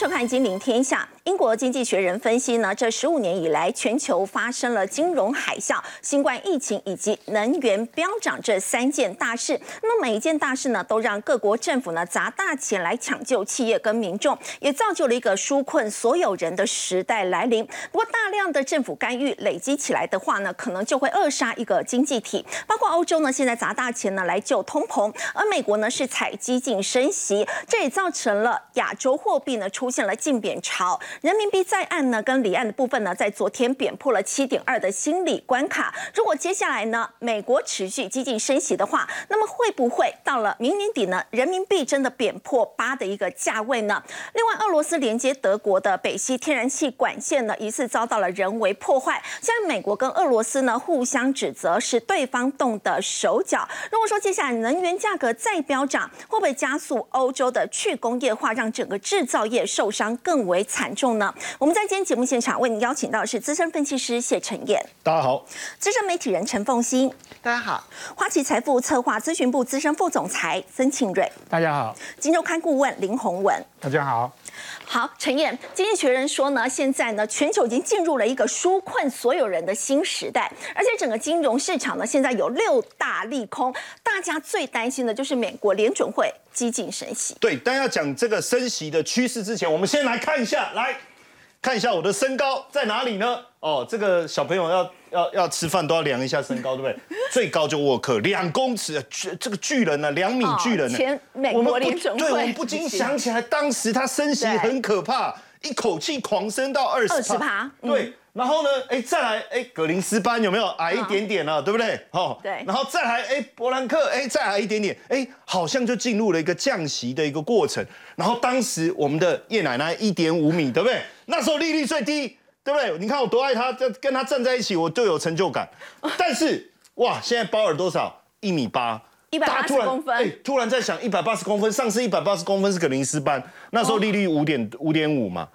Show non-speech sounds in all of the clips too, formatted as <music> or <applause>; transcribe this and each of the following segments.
收看《金陵天下》。英国经济学人分析呢，这十五年以来，全球发生了金融海啸、新冠疫情以及能源飙涨这三件大事。那么每一件大事呢，都让各国政府呢砸大钱来抢救企业跟民众，也造就了一个纾困所有人的时代来临。不过，大量的政府干预累积起来的话呢，可能就会扼杀一个经济体。包括欧洲呢，现在砸大钱呢来救通膨，而美国呢是采激进升息，这也造成了亚洲货币呢。出现了净贬潮，人民币在岸呢跟离岸的部分呢，在昨天贬破了七点二的心理关卡。如果接下来呢，美国持续激进升息的话，那么会不会到了明年底呢，人民币真的贬破八的一个价位呢？另外，俄罗斯连接德国的北溪天然气管线呢，疑似遭到了人为破坏。现在美国跟俄罗斯呢互相指责是对方动的手脚。如果说接下来能源价格再飙涨，会不会加速欧洲的去工业化，让整个制造业？受伤更为惨重呢。我们在今天节目现场为您邀请到的是资深分析师谢承燕，大家好；资深媒体人陈凤欣，大家好；花旗财富策划咨询部资深副总裁曾庆瑞，大家好；金周刊顾问林宏文，大家好。好，陈燕，经济学人说呢，现在呢，全球已经进入了一个纾困所有人的新时代，而且整个金融市场呢，现在有六大利空，大家最担心的就是美国联准会激进升息。对，但要讲这个升息的趋势之前，我们先来看一下，来看一下我的身高在哪里呢？哦，这个小朋友要要要吃饭都要量一下身高，对不对？最高就沃克两公尺，巨这个巨人呢，两米巨人呢。前美国联准会，对，我们不禁想起来，当时他升息很可怕，一口气狂升到二十二十趴，对。然后呢，哎，再来，哎，格林斯班有没有矮一点点了，对不对？哦，对。然后再来，哎，伯兰克，哎，再矮一点点，哎，好像就进入了一个降息的一个过程。然后当时我们的叶奶奶一点五米，对不对？那时候利率最低，对不对？你看我多爱他，跟跟他站在一起，我就有成就感。<laughs> 但是哇，现在包尔多少？一米八，一百八十公分。哎，突然在想，一百八十公分，上次一百八十公分是格林斯班，那时候利率五点五点五嘛。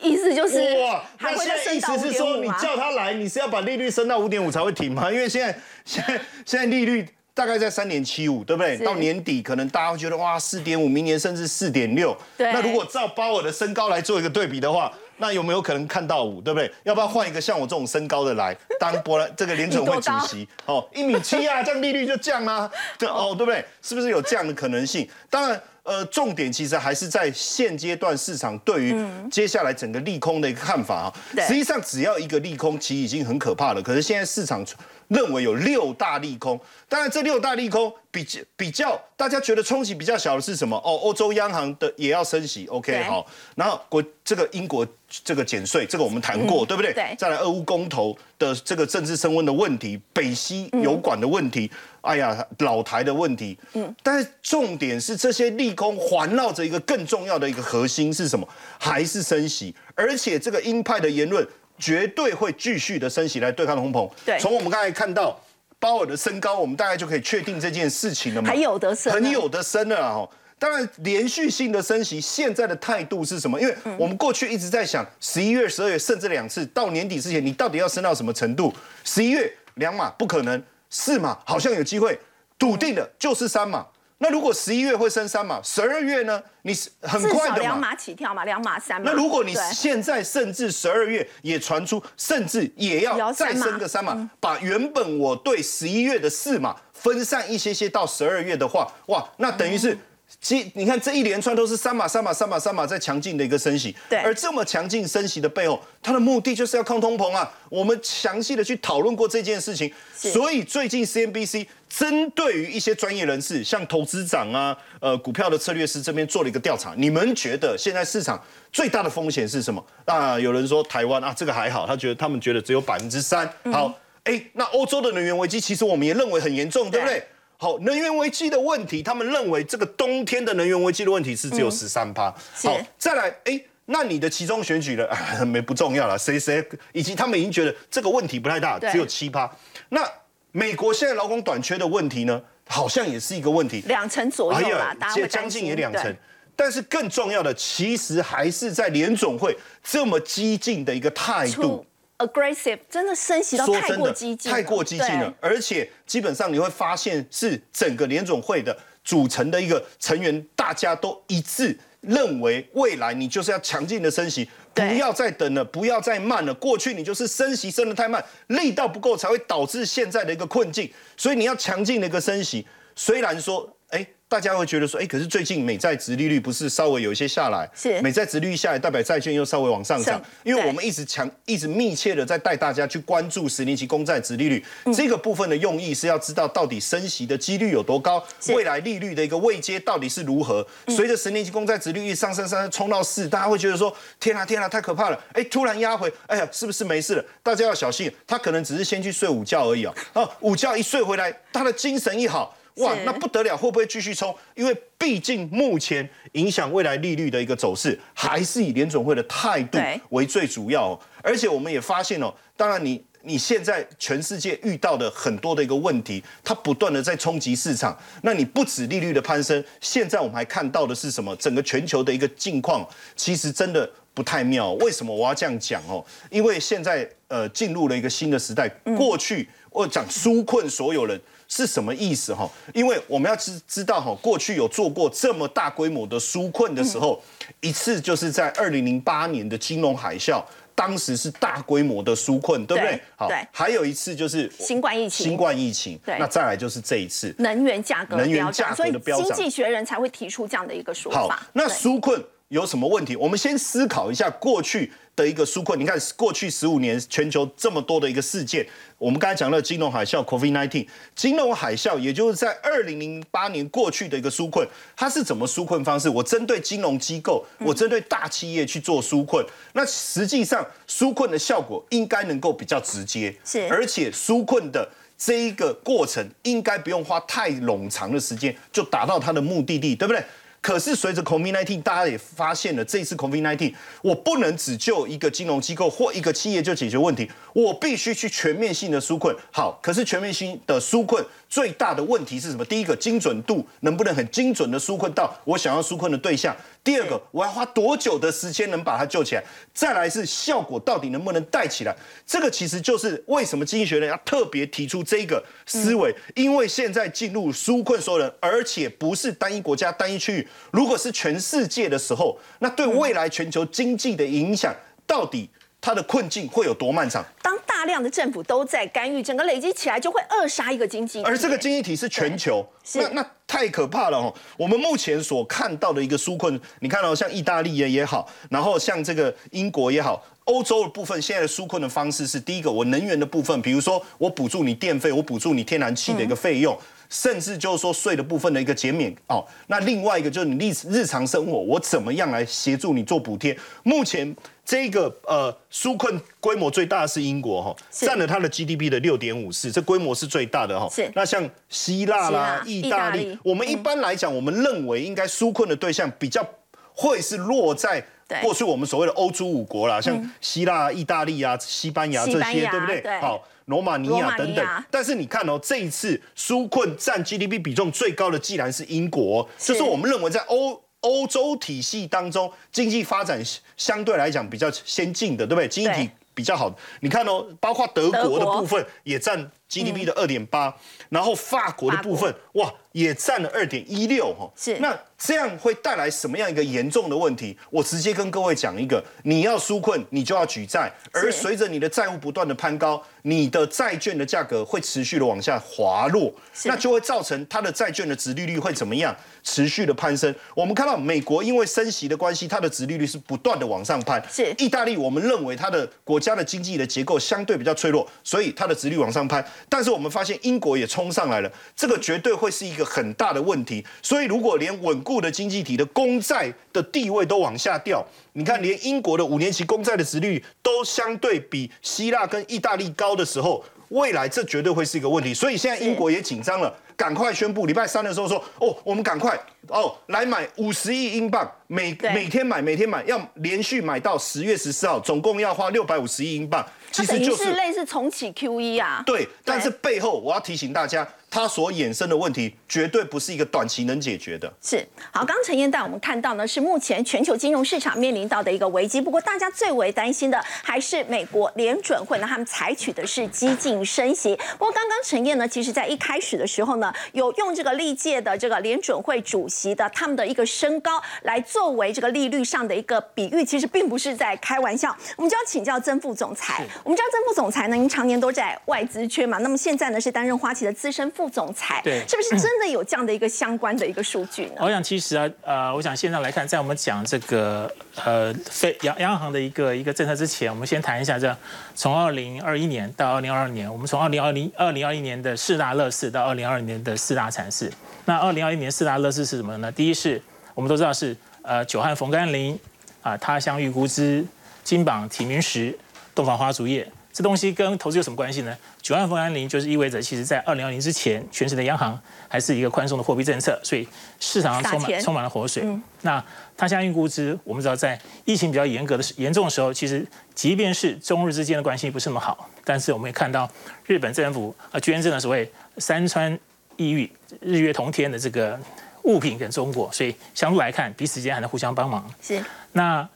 意思就是哇，那现在意思是说，你叫他来，你是要把利率升到五点五才会停吗？因为现在现在现在利率大概在三点七五，对不对？到年底可能大家会觉得哇，四点五，明年甚至四点六。对。那如果照鲍尔的身高来做一个对比的话，那有没有可能看到五？对不对？要不要换一个像我这种身高的来当波兰这个联储会主席？哦，一米七啊，这样利率就降啦。对哦，对不对？是不是有这样的可能性？当然。呃，重点其实还是在现阶段市场对于接下来整个利空的一个看法啊。实际上，只要一个利空，其实已经很可怕了。可是现在市场认为有六大利空，当然这六大利空比较比较，大家觉得冲击比较小的是什么？哦，欧洲央行的也要升息，OK 好。然后国这个英国这个减税，这个我们谈过，对不对？对。再来俄乌公投的这个政治升温的问题，北溪油管的问题。哎呀，老台的问题，嗯，但是重点是这些利空环绕着一个更重要的一个核心是什么？还是升息？而且这个鹰派的言论绝对会继续的升息来对抗通膨。对，从我们刚才看到鲍尔的身高，我们大概就可以确定这件事情了嘛？还有的升，很有的升了哦。当然，连续性的升息，现在的态度是什么？因为我们过去一直在想，十一月、十二月，甚至两次到年底之前，你到底要升到什么程度？十一月两码不可能。四码好像有机会，笃定的就是三码。那如果十一月会升三码，十二月呢？你是很快的嘛？两码起跳嘛，两码三码。那如果你现在甚至十二月也传出，甚至也要再升个三码，把原本我对十一月的四码分散一些些到十二月的话，哇，那等于是。其你看这一连串都是三码三码三码三码在强劲的一个升息，对，而这么强劲升息的背后，它的目的就是要抗通膨啊。我们详细的去讨论过这件事情，所以最近 CNBC 针对于一些专业人士，像投资长啊、呃股票的策略师这边做了一个调查，你们觉得现在市场最大的风险是什么？啊，有人说台湾啊，这个还好，他觉得他们觉得只有百分之三。好，哎，那欧洲的能源危机，其实我们也认为很严重，对不对？好，能源危机的问题，他们认为这个冬天的能源危机的问题是只有十三趴。好，再来，哎，那你的其中选举了，<laughs> 没不重要了，谁谁，以及他们已经觉得这个问题不太大，只有七趴。那美国现在劳工短缺的问题呢，好像也是一个问题，两成左右啦，将近也两成。但是更重要的，其实还是在联总会这么激进的一个态度。aggressive 真的升息到太过激进，太过激进了，而且基本上你会发现是整个联总会的组成的一个成员，大家都一致认为未来你就是要强劲的升息，不要再等了，不要再慢了。过去你就是升息升得太慢，力道不够，才会导致现在的一个困境。所以你要强劲的一个升息，虽然说。哎，大家会觉得说，哎，可是最近美债值利率不是稍微有一些下来？是美债值利率下来，代表债券又稍微往上涨。因为我们一直强，一直密切的在带大家去关注十年期公债值利率这个部分的用意，是要知道到底升息的几率有多高，未来利率的一个位阶到底是如何。随着十年期公债值利率上升上升冲到四，大家会觉得说，天啊天啊，太可怕了！哎，突然压回，哎呀，是不是没事了？大家要小心，他可能只是先去睡午觉而已啊。啊，午觉一睡回来，他的精神一好。哇，那不得了，会不会继续冲？因为毕竟目前影响未来利率的一个走势，还是以联总会的态度为最主要。而且我们也发现哦，当然你你现在全世界遇到的很多的一个问题，它不断的在冲击市场。那你不止利率的攀升，现在我们还看到的是什么？整个全球的一个境况，其实真的不太妙。为什么我要这样讲哦？因为现在呃进入了一个新的时代。过去我讲纾困所有人。是什么意思哈？因为我们要知知道哈，过去有做过这么大规模的纾困的时候，一次就是在二零零八年的金融海啸，当时是大规模的纾困，对不对？好，还有一次就是新冠疫情，新冠疫情，对，那再来就是这一次能源价格能源价格的飙涨，经济学人才会提出这样的一个说法。那纾困有什么问题？我们先思考一下过去。的一个纾困，你看过去十五年全球这么多的一个事件，我们刚才讲到金融海啸 （COVID-19），金融海啸也就是在二零零八年过去的一个纾困，它是怎么纾困方式？我针对金融机构，我针对大企业去做纾困，那实际上纾困的效果应该能够比较直接，是，而且纾困的这一个过程应该不用花太冗长的时间就达到它的目的地，对不对？可是随着 COVID-19，大家也发现了，这一次 COVID-19，我不能只救一个金融机构或一个企业就解决问题，我必须去全面性的纾困。好，可是全面性的纾困最大的问题是什么？第一个，精准度能不能很精准的纾困到我想要纾困的对象？第二个，我要花多久的时间能把它救起来？再来是效果到底能不能带起来？这个其实就是为什么经济学人要特别提出这个思维，因为现在进入纾困所有人，而且不是单一国家、单一区域，如果是全世界的时候，那对未来全球经济的影响到底？它的困境会有多漫长？当大量的政府都在干预，整个累积起来就会扼杀一个经济。而这个经济体是全球，那那太可怕了哦！我们目前所看到的一个纾困，你看到像意大利也也好，然后像这个英国也好，欧洲的部分现在的纾困的方式是：第一个，我能源的部分，比如说我补助你电费，我补助你天然气的一个费用，甚至就是说税的部分的一个减免哦。那另外一个就是你日日常生活，我怎么样来协助你做补贴？目前。这个呃纾困规模最大的是英国哈，占了它的 GDP 的六点五四，这规模是最大的哈。是。那像希腊啦、意大利，我们一般来讲，我们认为应该纾困的对象比较会是落在过去我们所谓的欧洲五国啦，像希腊、意大利啊、西班牙这些，对不对？好，罗马尼亚等等。但是你看哦，这一次纾困占 GDP 比重最高的，既然是英国，就是我们认为在欧。欧洲体系当中，经济发展相对来讲比较先进的，对不对？经济体比较好。你看哦，包括德国的部分也占 GDP 的二点八，然后法国的部分，哇，也占了二点一六哈。是。那这样会带来什么样一个严重的问题？我直接跟各位讲一个：你要纾困，你就要举债，而随着你的债务不断的攀高。你的债券的价格会持续的往下滑落，那就会造成它的债券的值利率会怎么样？持续的攀升。我们看到美国因为升息的关系，它的值利率是不断的往上攀。是。意大利，我们认为它的国家的经济的结构相对比较脆弱，所以它的值率往上攀。但是我们发现英国也冲上来了，这个绝对会是一个很大的问题。所以如果连稳固的经济体的公债的地位都往下掉，你看连英国的五年期公债的值率都相对比希腊跟意大利高。的时候，未来这绝对会是一个问题，所以现在英国也紧张了，赶快宣布礼拜三的时候说，哦，我们赶快哦来买五十亿英镑，每每天买，每天买，要连续买到十月十四号，总共要花六百五十亿英镑，其实就是类似重启 QE 啊。对，但是背后我要提醒大家，它所衍生的问题绝对不是一个短期能解决的。是好，刚陈燕带我们看到呢，是目前全球金融市场面临到的一个危机。不过，大家最为担心的还是美国联准会呢，他们采取的是激进升息。不过，刚刚陈燕呢，其实在一开始的时候呢，有用这个历届的这个联准会主席的他们的一个身高来作为这个利率上的一个比喻，其实并不是在开玩笑。我们就要请教曾副总裁，我们知道曾副总裁呢，您常年都在外资圈嘛，那么现在呢是担任花旗的资深副。副总裁，对，是不是真的有这样的一个相关的一个数据呢？<laughs> 我想其实啊，呃，我想现在来看，在我们讲这个呃非央央行的一个一个政策之前，我们先谈一下这从二零二一年到二零二二年，我们从二零二零二零二一年的四大乐事到二零二二年的四大惨事。那二零二一年四大乐事是什么呢？第一是我们都知道是呃久旱逢甘霖啊，他乡遇故知，金榜题名时，洞房花烛夜。这东西跟投资有什么关系呢？九万分安零就是意味着，其实在二零二零之前，全世界的央行还是一个宽松的货币政策，所以市场上充满充满了活水。那它相应估值，我们知道在疫情比较严格的严重的时候，其实即便是中日之间的关系不是那么好，但是我们也看到日本政府啊捐赠了所谓山川异域、日月同天的这个物品给中国，所以相对来看，彼此间还能互相帮忙。是那。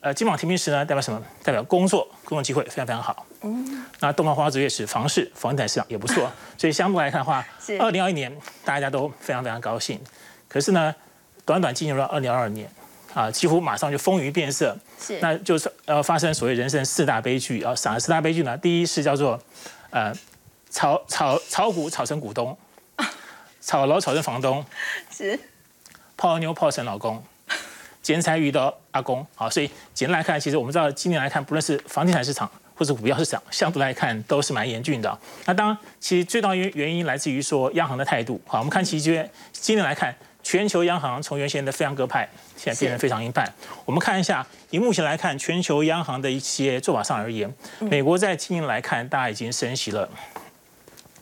呃，金榜题名时呢，代表什么？代表工作，工作机会非常非常好。嗯，那东方花烛夜是房市，房地产市场也不错。<laughs> 所以相对来看的话，二零二一年大家都非常非常高兴。可是呢，短短进入了二零二二年，啊，几乎马上就风云变色。是，那就是呃发生所谓人生四大悲剧啊，啥四大悲剧呢？第一是叫做呃炒炒炒股炒成股东，<laughs> 炒楼炒成房东，是泡妞泡成老公。劫财遇到阿公，好，所以简单来看，其实我们知道今年来看，不论是房地产市场或者股票市场，相对来看都是蛮严峻的。那当然，其实最大原原因来自于说央行的态度。好，我们看其实今年来看，全球央行从原先的非常鸽派，现在变成非常鹰派。我们看一下，以目前来看，全球央行的一些做法上而言，美国在今年来看，大家已经升息了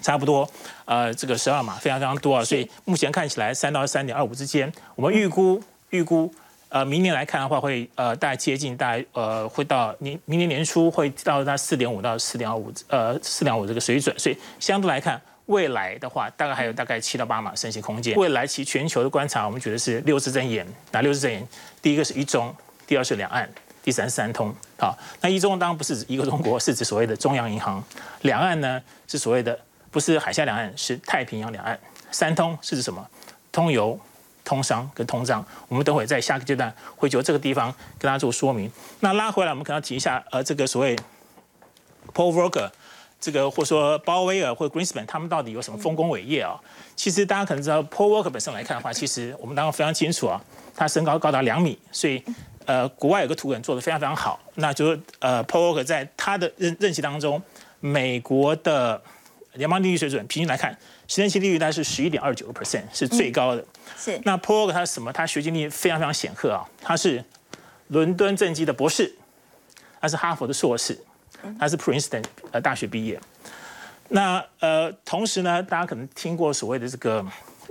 差不多，呃，这个十二码非常非常多啊。所以目前看起来，三到三点二五之间，我们预估预估。呃，明年来看的话，会呃大概接近，大概呃会到年明年年初会到那四点五到四点二五，呃四点五这个水准。所以相对来看，未来的话，大概还有大概七到八码升息空间。未来其全球的观察，我们觉得是六字真言。哪六字真言？第一个是一中，第二是两岸，第三是三通。好，那一中当然不是指一个中国，是指所谓的中央银行。两岸呢是所谓的不是海峡两岸，是太平洋两岸。三通是指什么？通邮。通商跟通胀，我们等会在下个阶段会就这个地方跟大家做说明。那拉回来，我们可能要提一下，呃，这个所谓 Paul Volcker，这个或说鲍威尔或者 Greenspan，他们到底有什么丰功伟业啊？其实大家可能知道，Paul Volcker 本身来看的话，其实我们当然非常清楚啊，他身高高达两米，所以呃，国外有个图文做的非常非常好，那就是呃，Paul Volcker 在他的任任期当中，美国的联邦利率水准平均来看。十年期利率大概是十一点二九个 percent，是最高的。是。那 Paul 他什么？他学经历非常非常显赫啊！他是伦敦政绩的博士，他是哈佛的硕士，他是 Princeton 呃大学毕业。那呃，同时呢，大家可能听过所谓的这个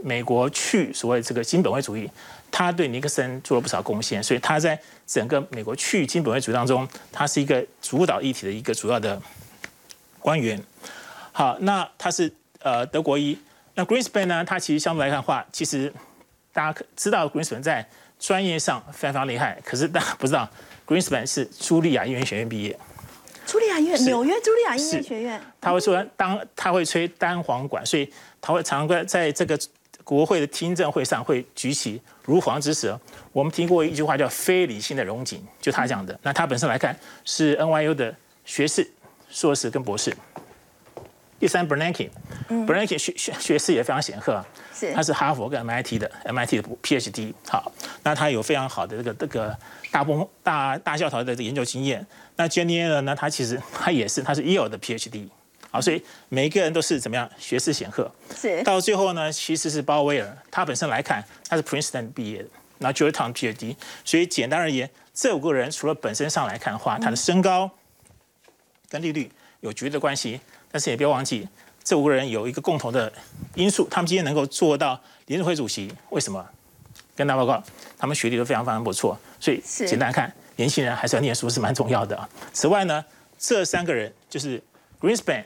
美国去所谓这个金本位主义，他对尼克森做了不少贡献，所以他在整个美国去金本位主义当中，他是一个主导议题的一个主要的官员。好，那他是。呃，德国一，那 Greenspan 呢？他其实相对来看的话，其实大家知道 Greenspan 在专业上非常厉害，可是大家不知道 Greenspan 是茱莉亚音乐学院毕业。茱莉亚音乐，纽约茱莉亚音乐学院。他会说当他会吹单簧管，所以他会常常在这个国会的听证会上会举起如簧之舌。我们听过一句话叫“非理性的荣景”，就他讲的。那他本身来看是 NYU 的学士、硕士跟博士。第三，Bernanke，Bernanke 学学学识也非常显赫，是，他是哈佛跟 MIT 的 MIT 的 PhD，好，那他有非常好的这个这个大波大大教条的研究经验。那 Jenny Allen 呢，他其实他也是，他是 Yale 的 PhD，好，所以每一个人都是怎么样学识显赫。是，到最后呢，其实是鲍威尔，他本身来看他是 Princeton 毕业的，然后 Georgetown PhD，所以简单而言，这五个人除了本身上来看的话，他的身高跟利率有绝对的关系。但是也不要忘记，这五个人有一个共同的因素，他们今天能够做到联储会主席，为什么？跟大家报告，他们学历都非常非常不错，所以简单看，年轻人还是要念书是蛮重要的。此外呢，这三个人就是 Greenspan、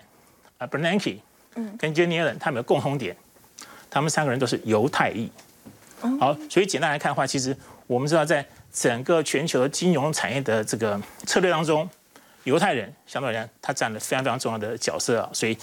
啊 Bernanke、嗯，跟 Jenny Allen，他们有共同点，他们三个人都是犹太裔。好，所以简单来看的话，其实我们知道，在整个全球的金融产业的这个策略当中，犹太人相对而言，他占了非常非常重要的角色啊。所以，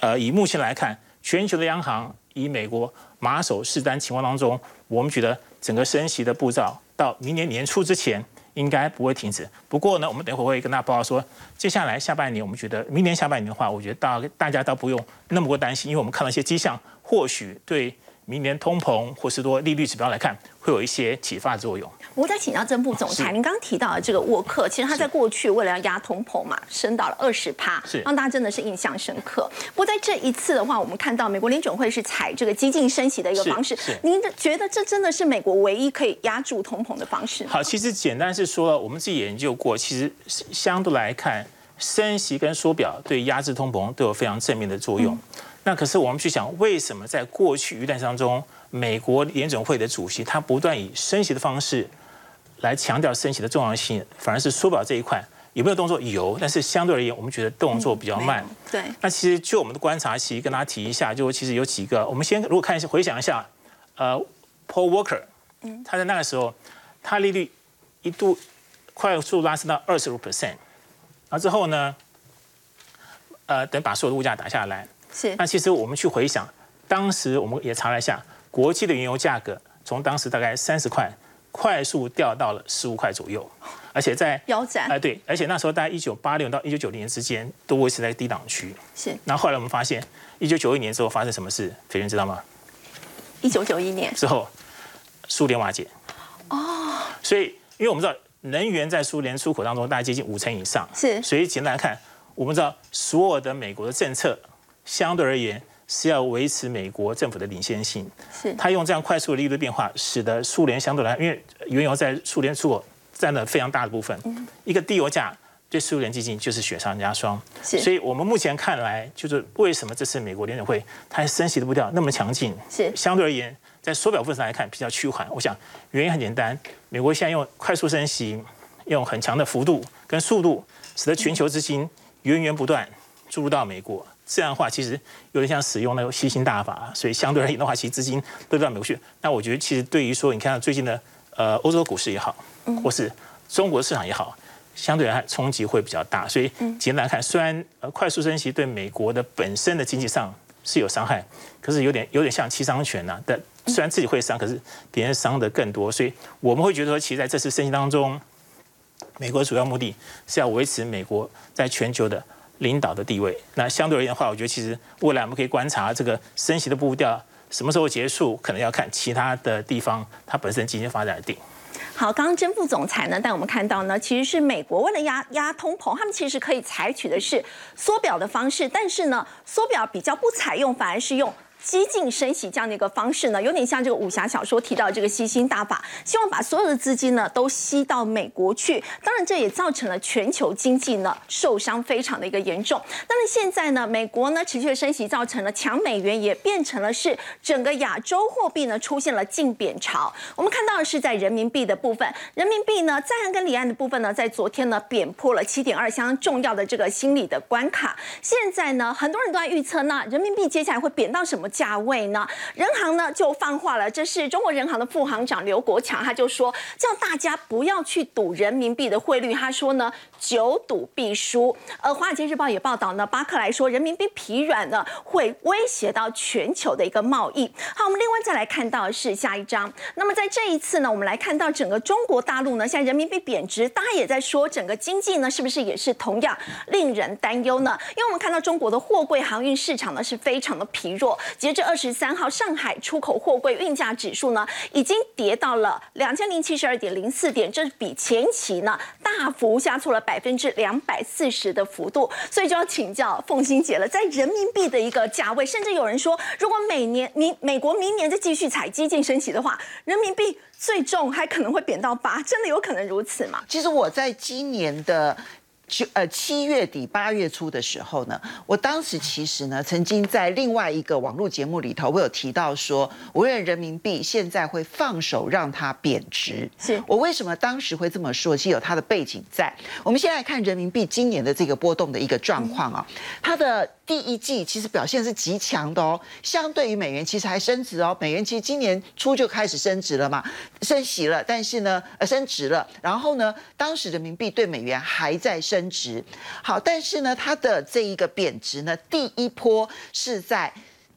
呃，以目前来看，全球的央行以美国马首是瞻情况当中，我们觉得整个升息的步骤到明年年初之前应该不会停止。不过呢，我们等会会跟大家报告说，接下来下半年，我们觉得明年下半年的话，我觉得大大家倒不用那么多担心，因为我们看到一些迹象，或许对。明年通膨或是多利率指标来看，会有一些启发作用。我再请教正部总裁，您刚刚提到的这个沃克，其实他在过去为了要压通膨嘛，升到了二十趴，让大家真的是印象深刻。不过在这一次的话，我们看到美国联准会是采这个激进升息的一个方式，您觉得这真的是美国唯一可以压住通膨的方式？好，其实简单是说，我们自己研究过，其实相对来看，升息跟缩表对压制通膨都有非常正面的作用。那可是我们去想，为什么在过去一段当中，美国联准会的主席他不断以升息的方式来强调升息的重要性，反而是缩表这一块有没有动作？有，但是相对而言，我们觉得动作比较慢。对。那其实就我们的观察，其实跟大家提一下，就其实有几个，我们先如果看一下回想一下，呃，Paul Walker，嗯，他在那个时候，他利率一度快速拉升到二十五 percent，而之后呢，呃，等把所有的物价打下来。是，那其实我们去回想，当时我们也查了一下，国际的原油价格从当时大概三十块，快速掉到了十五块左右，而且在腰斩，哎对，而且那时候大概一九八六到一九九零年之间都维持在低档区。是，那后来我们发现，一九九一年之后发生什么事？斐人知道吗？一九九一年之后，苏联瓦解。哦，所以因为我们知道能源在苏联出口当中大概接近五成以上，是，所以简单来看，我们知道所有的美国的政策。相对而言是要维持美国政府的领先性，是他用这样快速的利率变化，使得苏联相对来，因为原油在苏联出口占了非常大的部分，一个低油价对苏联基金就是雪上加霜。所以我们目前看来，就是为什么这次美国联准会它升息的步调那么强劲，是相对而言在缩表部分上来看比较趋缓。我想原因很简单，美国现在用快速升息，用很强的幅度跟速度，使得全球资金源源不断注入到美国。这样的话，其实有点像使用那个吸星大法，所以相对而言的话，其实资金都到美国去。那我觉得，其实对于说，你看到最近的呃欧洲股市也好，或是中国市场也好，相对来看冲击会比较大。所以简单来看，虽然呃快速升息对美国的本身的经济上是有伤害，可是有点有点像七伤拳呐。但虽然自己会伤，可是别人伤的更多。所以我们会觉得说，其实在这次升息当中，美国主要目的是要维持美国在全球的。领导的地位，那相对而言的话，我觉得其实未来我们可以观察这个升息的步调什么时候结束，可能要看其他的地方它本身经济发展而定。好，刚刚真副总裁呢带我们看到呢，其实是美国为了压压通膨，他们其实可以采取的是缩表的方式，但是呢，缩表比较不采用，反而是用。激进升息这样的一个方式呢，有点像这个武侠小说提到这个吸星大法，希望把所有的资金呢都吸到美国去。当然，这也造成了全球经济呢受伤非常的一个严重。但是现在呢，美国呢持续的升息，造成了强美元也变成了是整个亚洲货币呢出现了净贬潮。我们看到的是在人民币的部分，人民币呢在岸跟离岸的部分呢，在昨天呢贬破了七点二相当重要的这个心理的关卡。现在呢，很多人都在预测，那人民币接下来会贬到什么？价位呢？人行呢就放话了，这是中国人行的副行长刘国强，他就说叫大家不要去赌人民币的汇率。他说呢，久赌必输。而华尔街日报也报道呢，巴克莱说人民币疲软呢会威胁到全球的一个贸易。好，我们另外再来看到是下一章。那么在这一次呢，我们来看到整个中国大陆呢，现在人民币贬值，大家也在说整个经济呢是不是也是同样令人担忧呢？因为我们看到中国的货柜航运市场呢是非常的疲弱。截至二十三号，上海出口货柜运价指数呢，已经跌到了两千零七十二点零四点，这比前期呢大幅下挫了百分之两百四十的幅度。所以就要请教凤欣姐了，在人民币的一个价位，甚至有人说，如果每年明美国明年再继续采激进升息的话，人民币最重还可能会贬到八，真的有可能如此吗？其实我在今年的。就呃七月底八月初的时候呢，我当时其实呢曾经在另外一个网络节目里头，我有提到说，我认为人民币现在会放手让它贬值。是我为什么当时会这么说？其实有它的背景在。我们先来看人民币今年的这个波动的一个状况啊，它的第一季其实表现是极强的哦，相对于美元其实还升值哦，美元其实今年初就开始升值了嘛，升息了，但是呢呃升值了，然后呢当时人民币对美元还在升。升值好，但是呢，它的这一个贬值呢，第一波是在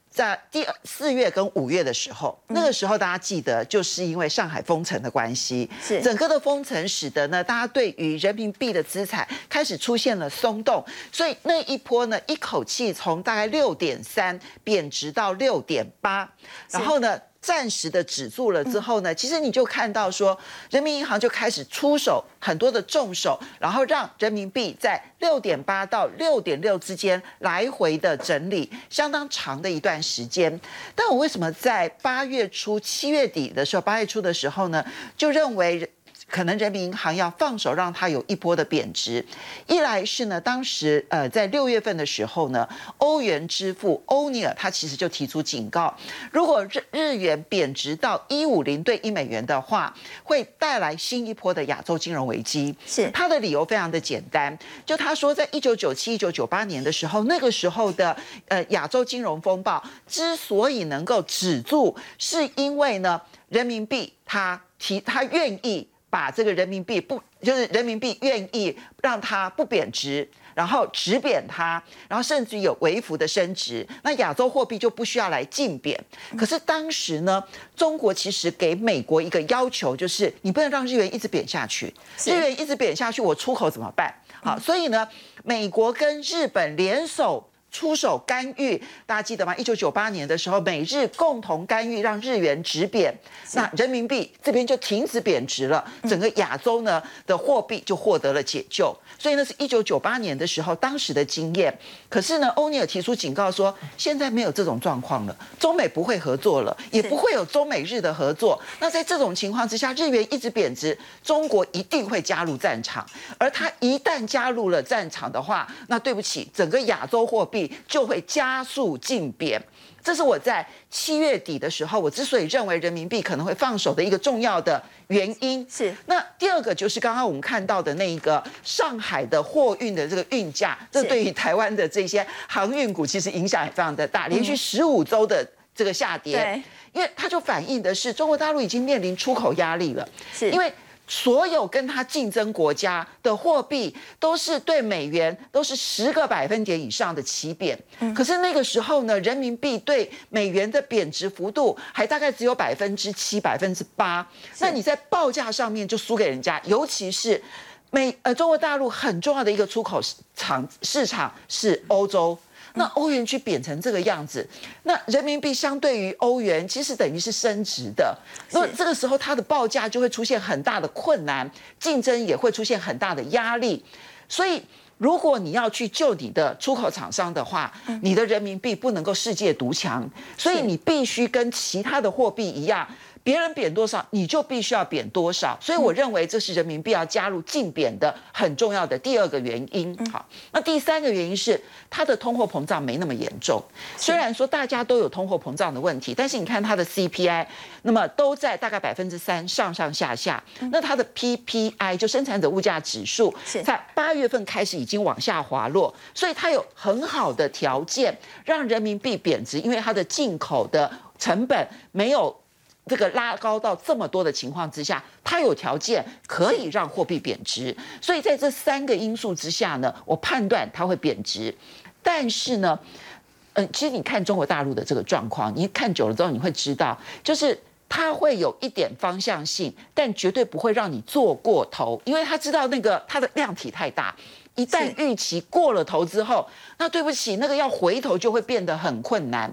在第四月跟五月的时候，那个时候大家记得，就是因为上海封城的关系，是。整个的封城使得呢，大家对于人民币的资产开始出现了松动，所以那一波呢，一口气从大概六点三贬值到六点八，然后呢。暂时的止住了之后呢，其实你就看到说，人民银行就开始出手很多的重手，然后让人民币在六点八到六点六之间来回的整理，相当长的一段时间。但我为什么在八月初、七月底的时候，八月初的时候呢，就认为？可能人民银行要放手让它有一波的贬值，一来是呢，当时呃在六月份的时候呢，欧元支付欧尼尔他其实就提出警告，如果日日元贬值到一五零对一美元的话，会带来新一波的亚洲金融危机。是他的理由非常的简单，就他说在一九九七一九九八年的时候，那个时候的呃亚洲金融风暴之所以能够止住，是因为呢人民币它提它愿意。把这个人民币不就是人民币愿意让它不贬值，然后只贬它，然后甚至有微幅的升值，那亚洲货币就不需要来竞贬。可是当时呢，中国其实给美国一个要求，就是你不能让日元一直贬下去，日元一直贬下去，我出口怎么办？好，所以呢，美国跟日本联手。出手干预，大家记得吗？一九九八年的时候，美日共同干预，让日元直贬，那人民币这边就停止贬值了，整个亚洲呢的货币就获得了解救。所以那是一九九八年的时候，当时的经验。可是呢，欧尼尔提出警告说，现在没有这种状况了，中美不会合作了，也不会有中美日的合作。那在这种情况之下，日元一直贬值，中国一定会加入战场。而他一旦加入了战场的话，那对不起，整个亚洲货币就会加速进贬。这是我在七月底的时候，我之所以认为人民币可能会放手的一个重要的原因。是那第二个就是刚刚我们看到的那一个上海的货运的这个运价，这对于台湾的这些航运股其实影响也非常的大，连续十五周的这个下跌。对，因为它就反映的是中国大陆已经面临出口压力了。是因为。所有跟它竞争国家的货币都是对美元都是十个百分点以上的起贬，可是那个时候呢，人民币对美元的贬值幅度还大概只有百分之七、百分之八，那你在报价上面就输给人家，尤其是美呃中国大陆很重要的一个出口场市场是欧洲。那欧元区贬成这个样子，那人民币相对于欧元其实等于是升值的。那这个时候它的报价就会出现很大的困难，竞争也会出现很大的压力。所以，如果你要去救你的出口厂商的话，你的人民币不能够世界独强，所以你必须跟其他的货币一样。别人贬多少，你就必须要贬多少，所以我认为这是人民币要加入竞贬的很重要的第二个原因。好，那第三个原因是它的通货膨胀没那么严重。虽然说大家都有通货膨胀的问题，但是你看它的 CPI，那么都在大概百分之三上上下下。那它的 PPI 就生产者物价指数，在八月份开始已经往下滑落，所以它有很好的条件让人民币贬值，因为它的进口的成本没有。这个拉高到这么多的情况之下，它有条件可以让货币贬值，所以在这三个因素之下呢，我判断它会贬值。但是呢，嗯，其实你看中国大陆的这个状况，你看久了之后，你会知道，就是它会有一点方向性，但绝对不会让你做过头，因为他知道那个它的量体太大。一旦预期过了头之后，那对不起，那个要回头就会变得很困难。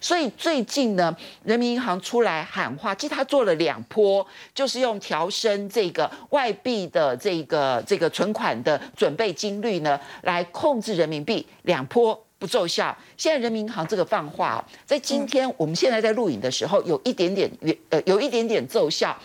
所以最近呢，人民银行出来喊话，其实他做了两波，就是用调升这个外币的这个这个存款的准备金率呢，来控制人民币。两波不奏效，现在人民银行这个放话，在今天我们现在在录影的时候，有一点点呃有一点点奏效。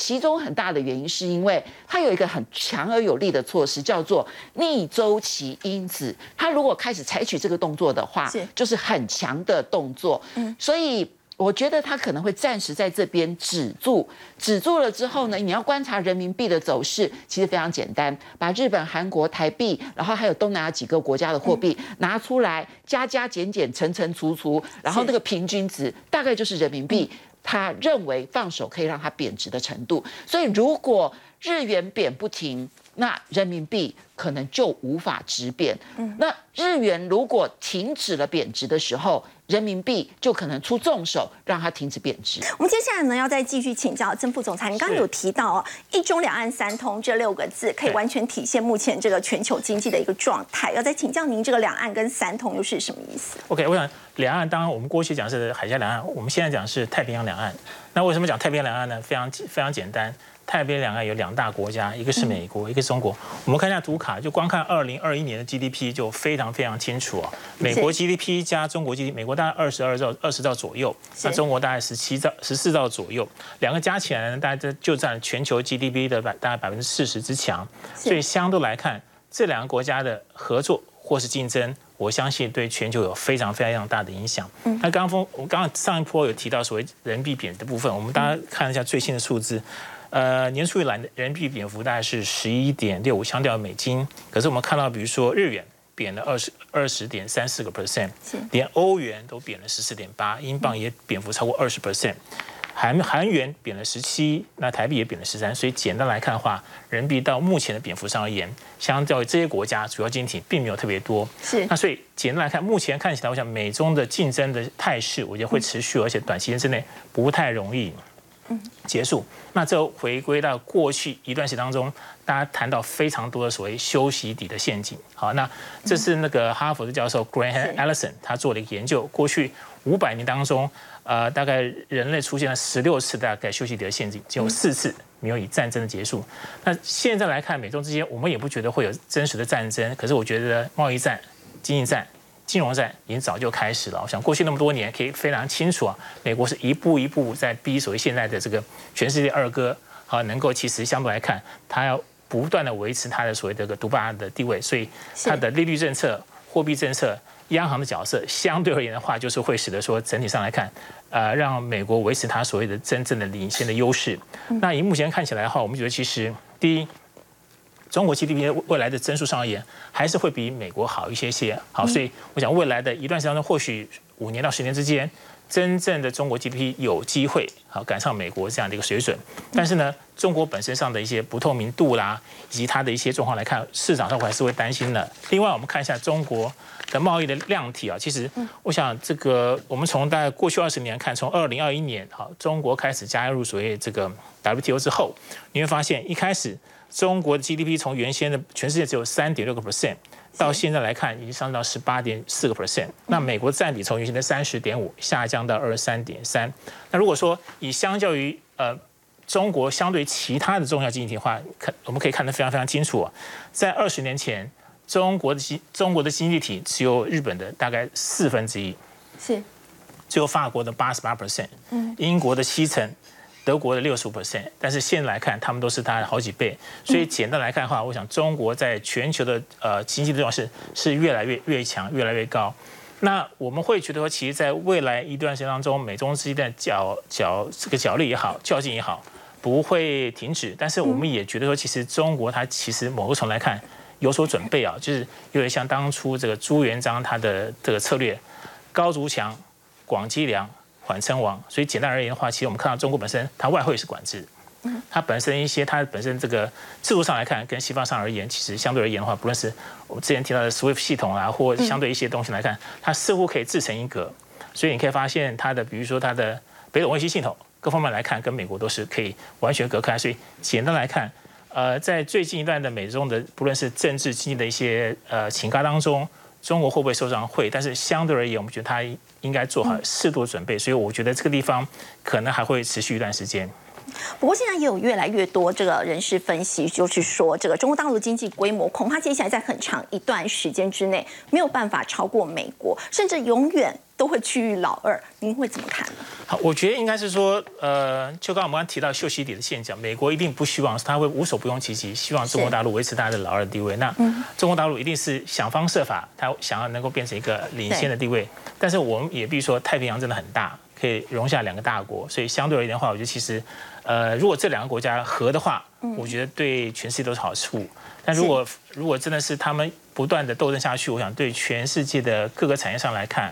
其中很大的原因是因为它有一个很强而有力的措施，叫做逆周期因子。它如果开始采取这个动作的话，就是很强的动作。嗯，所以。我觉得它可能会暂时在这边止住，止住了之后呢，你要观察人民币的走势，其实非常简单，把日本、韩国、台币，然后还有东南亚几个国家的货币拿出来，加加减减、乘乘除除，然后那个平均值大概就是人民币，他认为放手可以让它贬值的程度。所以如果日元贬不停，那人民币可能就无法直贬。那日元如果停止了贬值的时候，人民币就可能出重手，让它停止贬值。我们接下来呢，要再继续请教曾副总裁。你刚刚有提到哦，“一中两岸三通”这六个字，可以完全体现目前这个全球经济的一个状态。要再请教您，这个两岸跟三通又是什么意思？OK，我想两岸，当然我们过去讲是海峡两岸，我们现在讲是太平洋两岸。那为什么讲太平洋两岸呢？非常非常简单。太平洋两岸有两大国家，一个是美国，一个是中国。我们看一下图卡，就光看二零二一年的 GDP 就非常非常清楚啊。美国 GDP 加中国 GDP，美国大概二十二兆二十兆左右，那中国大概十七兆十四兆左右，两个加起来呢，大概就占全球 GDP 的百大概百分之四十之强。所以相对来看，这两个国家的合作或是竞争，我相信对全球有非常非常大的影响。那刚刚我刚刚上一波有提到所谓人民币贬的部分，我们大家看一下最新的数字。呃，年初以来的人民币贬幅大概是十一点六五，相较美金。可是我们看到，比如说日元贬了二十二十点三四个 percent，连欧元都贬了十四点八，英镑也贬幅超过二十 percent，韩韩元贬了十七，那台币也贬了十三。所以简单来看的话，人民币到目前的贬幅上而言，相较于这些国家主要经济体并没有特别多。是。那所以简单来看，目前看起来，我想美中的竞争的态势，我觉得会持续，而且短期间之内不太容易。结束。那这回归到过去一段时间当中，大家谈到非常多的所谓休息底的陷阱。好，那这是那个哈佛的教授 Graham Allison 他做了一个研究，过去五百年当中，呃，大概人类出现了十六次大概休息底的陷阱，只有四次没有以战争的结束。那现在来看，美中之间，我们也不觉得会有真实的战争，可是我觉得贸易战、经济战。金融战已经早就开始了。我想过去那么多年，可以非常清楚啊，美国是一步一步在逼所谓现在的这个全世界二哥，啊能够其实相对来看，它要不断的维持它的所谓这个独霸的地位，所以它的利率政策、货币政策、央行的角色，相对而言的话，就是会使得说整体上来看，呃，让美国维持它所谓的真正的领先的优势。那以目前看起来的话，我们觉得其实第一。中国 GDP 未来的增速上而言，还是会比美国好一些些。好，所以我想未来的一段时间中，或许五年到十年之间，真正的中国 GDP 有机会好赶上美国这样的一个水准。但是呢，中国本身上的一些不透明度啦，以及它的一些状况来看，市场上我还是会担心的。另外，我们看一下中国的贸易的量体啊，其实我想这个我们从大概过去二十年看，从二零二一年好，中国开始加入所谓这个 WTO 之后，你会发现一开始。中国的 GDP 从原先的全世界只有三点六个 percent，到现在来看已经上到十八点四个 percent。那美国占比从原先的三十点五下降到二十三点三。那如果说以相较于呃中国相对其他的重要经济体的话，看我们可以看得非常非常清楚啊，在二十年前，中国的经中国的经济体只有日本的大概四分之一，是，只有法国的八十八 percent，嗯，英国的七成。德国的六十五 percent，但是现在来看，他们都是它好几倍。所以简单来看的话，我想中国在全球的呃经济的重要是是越来越越强，越来越高。那我们会觉得说，其实在未来一段时间当中，美中之间的角角这个角力也好，较劲也好，不会停止。但是我们也觉得说，其实中国它其实某个层来看有所准备啊，就是有点像当初这个朱元璋他的这个策略，高筑墙，广积粮。缓称王，所以简单而言的话，其实我们看到中国本身它外汇是管制，它本身一些它本身这个制度上来看，跟西方上而言，其实相对而言的话，不论是我们之前提到的 SWIFT 系统啊，或相对一些东西来看，它似乎可以自成一格。所以你可以发现它的，比如说它的北斗卫星系统，各方面来看，跟美国都是可以完全隔开。所以简单来看，呃，在最近一段的美中的不论是政治经济的一些呃情况当中。中国会不会受伤？会，但是相对而言，我们觉得它应该做好适度的准备，所以我觉得这个地方可能还会持续一段时间。不过现在也有越来越多这个人士分析，就是说这个中国大陆经济规模恐怕接下来在很长一段时间之内没有办法超过美国，甚至永远。都会趋于老二，您会怎么看呢？好，我觉得应该是说，呃，就刚刚我们刚提到秀西底的现象，美国一定不希望他会无所不用其极，希望中国大陆维持他的老二地位。那中国大陆一定是想方设法，他想要能够变成一个领先的地位。但是我们也必须说，太平洋真的很大，可以容下两个大国，所以相对而言的话，我觉得其实，呃，如果这两个国家合的话，我觉得对全世界都是好处。但如果如果真的是他们不断的斗争下去，我想对全世界的各个产业上来看，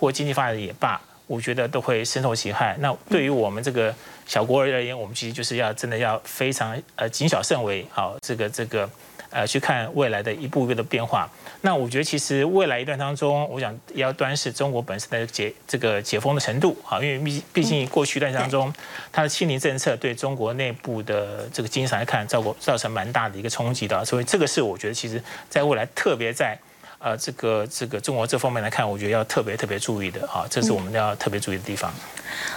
或经济发展也罢，我觉得都会深受其害。那对于我们这个小国而言，我们其实就是要真的要非常呃谨小慎微，好，这个这个呃去看未来的一步一步的变化。那我觉得其实未来一段当中，我想要端视中国本身的解这个解封的程度，好，因为毕毕竟过去一段当中，它的清零政策对中国内部的这个经济上来看，造过造成蛮大的一个冲击的，所以这个是我觉得其实在未来特别在。呃，这个这个中国这方面来看，我觉得要特别特别注意的啊，这是我们要特别注意的地方。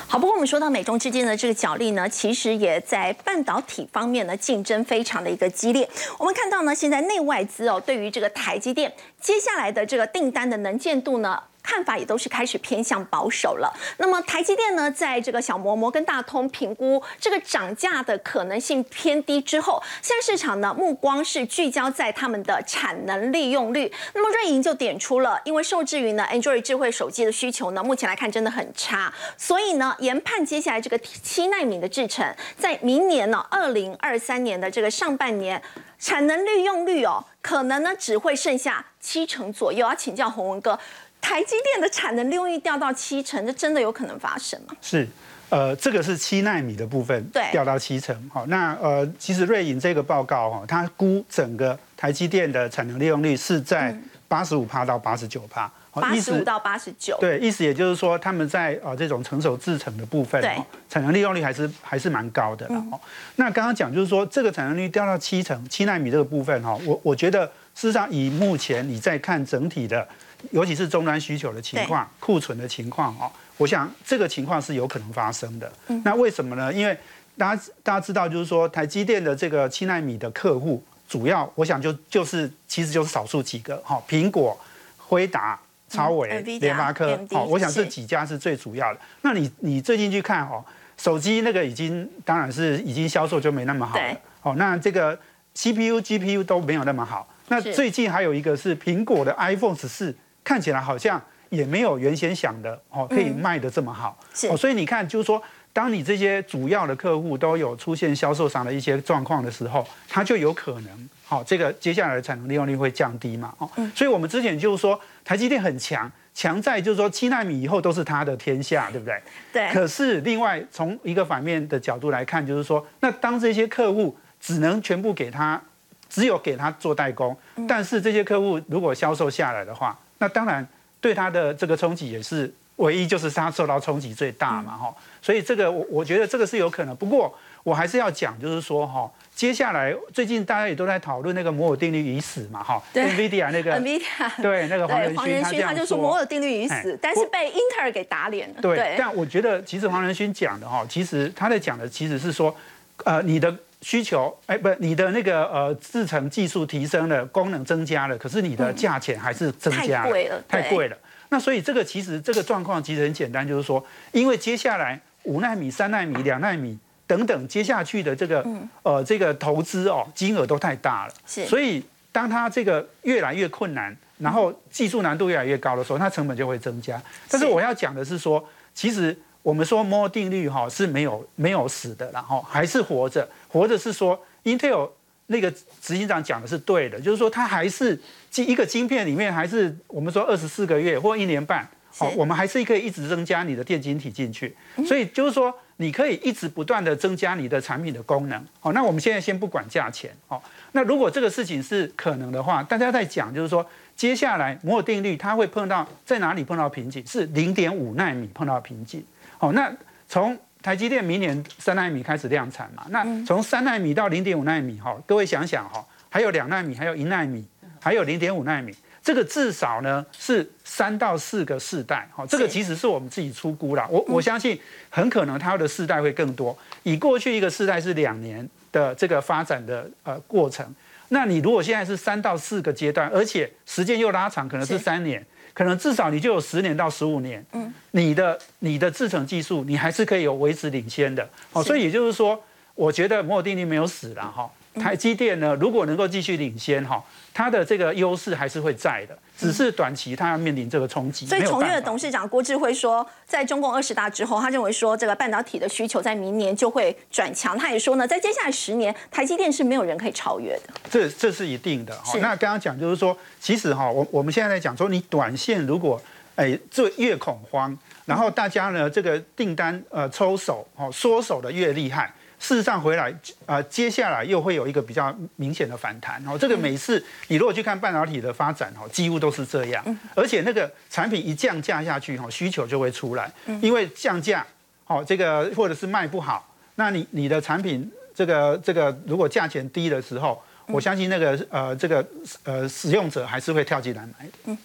好，不过我们说到美中之间的这个角力呢，其实也在半导体方面呢竞争非常的一个激烈。我们看到呢，现在内外资哦，对于这个台积电接下来的这个订单的能见度呢。看法也都是开始偏向保守了。那么台积电呢，在这个小摩摩跟大通评估这个涨价的可能性偏低之后，现在市场呢目光是聚焦在他们的产能利用率。那么瑞银就点出了，因为受制于呢 Android 智慧手机的需求呢，目前来看真的很差，所以呢研判接下来这个七纳米的制程，在明年呢二零二三年的这个上半年，产能利用率哦，可能呢只会剩下七成左右。要请教洪文哥。台积电的产能利用率掉到七成，这真的有可能发生吗？是，呃，这个是七纳米的部分，对，掉到七成。好，那呃，其实瑞银这个报告哈，它估整个台积电的产能利用率是在八十五帕到八十九帕，八十五到八十九。对，意思也就是说，他们在呃这种成熟制程的部分，对，产能利用率还是还是蛮高的。哦，那刚刚讲就是说，这个产能率掉到七成，七纳米这个部分哈，我我觉得事实上以目前你在看整体的。尤其是终端需求的情况、库存的情况哦，我想这个情况是有可能发生的。那为什么呢？因为大家大家知道，就是说台积电的这个七纳米的客户，主要我想就就是其实就是少数几个哈，苹果、辉达、超伟、联发科，好，我想这几家是最主要的。那你你最近去看哦，手机那个已经当然是已经销售就没那么好了。哦，那这个 CPU、GPU 都没有那么好。那最近还有一个是苹果的 iPhone 十四。看起来好像也没有原先想的哦，可以卖的这么好。哦，所以你看，就是说，当你这些主要的客户都有出现销售上的一些状况的时候，它就有可能，好，这个接下来的产能利用率会降低嘛。哦，所以我们之前就是说，台积电很强，强在就是说七纳米以后都是它的天下，对不对？对。可是另外从一个反面的角度来看，就是说，那当这些客户只能全部给他，只有给他做代工，但是这些客户如果销售下来的话，那当然，对它的这个冲击也是唯一，就是它受到冲击最大嘛，哈。所以这个我我觉得这个是有可能。不过我还是要讲，就是说哈，接下来最近大家也都在讨论那个摩尔定律已死嘛，哈。NVIDIA 那个 <laughs> NVIDIA 对那个黄仁勋他就说摩尔定律已死，但是被英特尔给打脸了。对，但我觉得其实黄仁勋讲的哈，其实他在讲的其实是说，呃，你的。需求哎，不，你的那个呃制成技术提升了，功能增加了，可是你的价钱还是增加了，太贵了，太贵了。那所以这个其实这个状况其实很简单，就是说，因为接下来五纳米、三纳米、两纳米等等接下去的这个呃这个投资哦金额都太大了，是。所以当它这个越来越困难，然后技术难度越来越高的时候，它成本就会增加。但是我要讲的是说，其实。我们说摩尔定律哈是没有没有死的，然后还是活着。活着是说，Intel 那个执行长讲的是对的，就是说它还是一个晶片里面还是我们说二十四个月或一年半，好，我们还是可以一直增加你的电晶体进去。所以就是说，你可以一直不断的增加你的产品的功能。好，那我们现在先不管价钱。好，那如果这个事情是可能的话，大家在讲就是说，接下来摩尔定律它会碰到在哪里碰到瓶颈？是零点五纳米碰到瓶颈。哦，那从台积电明年三纳米开始量产嘛？那从三纳米到零点五纳米，哈，各位想想哈，还有两纳米，还有一纳米，还有零点五纳米，这个至少呢是三到四个世代，哈，这个其实是我们自己出估啦。我我相信很可能它的世代会更多。以过去一个世代是两年的这个发展的呃过程，那你如果现在是三到四个阶段，而且时间又拉长，可能是三年。可能至少你就有十年到十五年，嗯，你的你的制程技术你还是可以有维持领先的，好，所以也就是说，我觉得摩尔定律没有死了哈。台积电呢，如果能够继续领先哈，它的这个优势还是会在的，只是短期它要面临这个冲击。所以重越的董事长郭志辉说，在中共二十大之后，他认为说这个半导体的需求在明年就会转强。他也说呢，在接下来十年，台积电是没有人可以超越的。这这是一定的。那刚刚讲就是说，其实哈，我我们现在在讲说，你短线如果哎这越恐慌，然后大家呢这个订单呃抽手哦缩手的越厉害。事实上回来，呃，接下来又会有一个比较明显的反弹。哦，这个每次你如果去看半导体的发展，哦，几乎都是这样。而且那个产品一降价下去，哈，需求就会出来。因为降价，哦，这个或者是卖不好，那你你的产品这个这个如果价钱低的时候，我相信那个呃这个呃使用者还是会跳进来买的。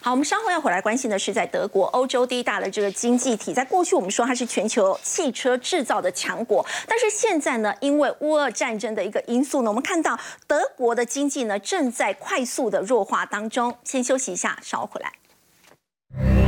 好，我们稍后要回来关心的是，在德国，欧洲第一大的这个经济体，在过去我们说它是全球汽车制造的强国，但是现在呢，因为乌俄战争的一个因素呢，我们看到德国的经济呢正在快速的弱化当中。先休息一下，稍后回来。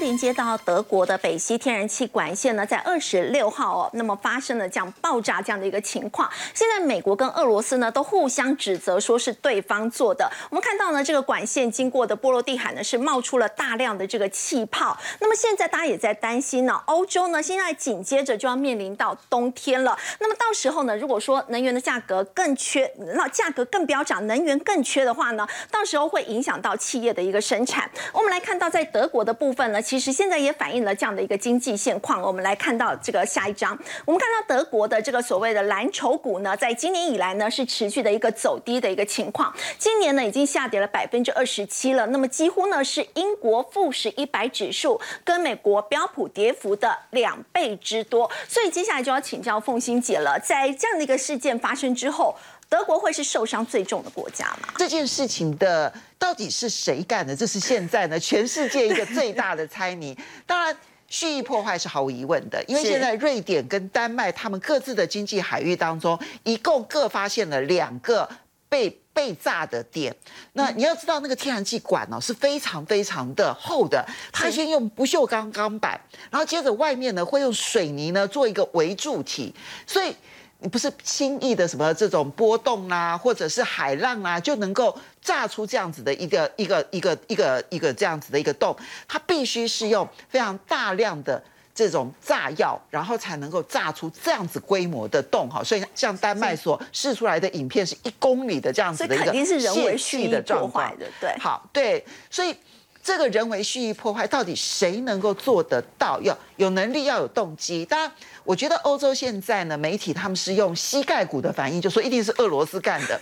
连接到德国的北溪天然气管线呢，在二十六号哦，那么发生了这样爆炸这样的一个情况。现在美国跟俄罗斯呢都互相指责说是对方做的。我们看到呢，这个管线经过的波罗的海呢是冒出了大量的这个气泡。那么现在大家也在担心呢，欧洲呢现在紧接着就要面临到冬天了。那么到时候呢，如果说能源的价格更缺，那价格更飙涨，能源更缺的话呢，到时候会影响到企业的一个生产。我们来看到在德国的部分呢。其实现在也反映了这样的一个经济现况。我们来看到这个下一章，我们看到德国的这个所谓的蓝筹股呢，在今年以来呢是持续的一个走低的一个情况。今年呢已经下跌了百分之二十七了，那么几乎呢是英国富时一百指数跟美国标普跌幅的两倍之多。所以接下来就要请教凤欣姐了，在这样的一个事件发生之后。德国会是受伤最重的国家吗？这件事情的到底是谁干的？这是现在呢全世界一个最大的猜谜。<laughs> 当然，蓄意破坏是毫无疑问的，因为现在瑞典跟丹麦他们各自的经济海域当中，一共各发现了两个被被炸的点。那你要知道，那个天然气管呢是非常非常的厚的，它先用不锈钢钢板，然后接着外面呢会用水泥呢做一个围柱体，所以。你不是轻易的什么这种波动啦，或者是海浪啊，就能够炸出这样子的一个一个一个一个一个这样子的一个洞，它必须是用非常大量的这种炸药，然后才能够炸出这样子规模的洞哈。所以像丹麦所试出来的影片是一公里的这样子的一个泄气的状况，对，好，对，所以。这个人为蓄意破坏，到底谁能够做得到？要有能力，要有动机。当然，我觉得欧洲现在呢，媒体他们是用膝盖骨的反应，就说一定是俄罗斯干的。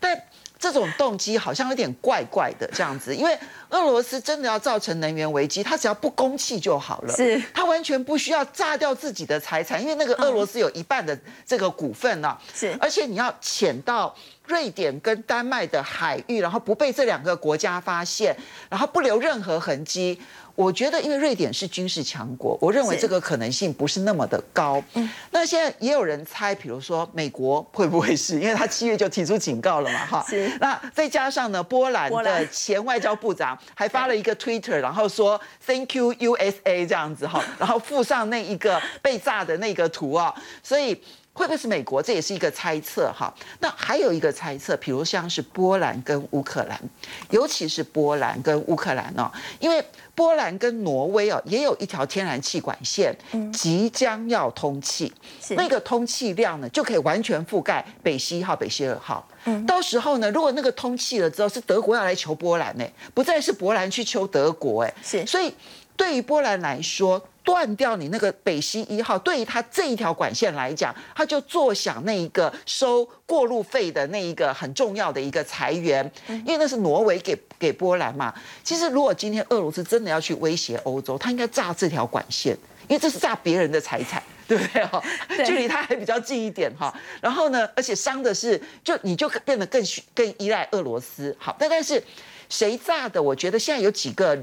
但这种动机好像有点怪怪的这样子，因为俄罗斯真的要造成能源危机，他只要不供气就好了。是，他完全不需要炸掉自己的财产，因为那个俄罗斯有一半的这个股份呢。是，而且你要潜到。瑞典跟丹麦的海域，然后不被这两个国家发现，然后不留任何痕迹。我觉得，因为瑞典是军事强国，我认为这个可能性不是那么的高。嗯，那现在也有人猜，比如说美国会不会是？因为他七月就提出警告了嘛，哈。是。那再加上呢，波兰的前外交部长还发了一个 Twitter，然后说 Thank you USA 这样子哈，然后附上那一个被炸的那个图啊，所以。会不会是美国？这也是一个猜测哈。那还有一个猜测，比如像是波兰跟乌克兰，尤其是波兰跟乌克兰哦，因为波兰跟挪威哦也有一条天然气管线，即将要通气，那个通气量呢就可以完全覆盖北溪一号、北溪二号。嗯，到时候呢，如果那个通气了之后，是德国要来求波兰呢，不再是波兰去求德国哎，是。所以对于波兰来说。断掉你那个北溪一号，对于它这一条管线来讲，它就坐享那一个收过路费的那一个很重要的一个财源，因为那是挪威给给波兰嘛。其实如果今天俄罗斯真的要去威胁欧洲，他应该炸这条管线，因为这是炸别人的财产，<laughs> 对不对哈？距离它还比较近一点哈。然后呢，而且伤的是，就你就变得更更依赖俄罗斯。好，但但是谁炸的？我觉得现在有几个。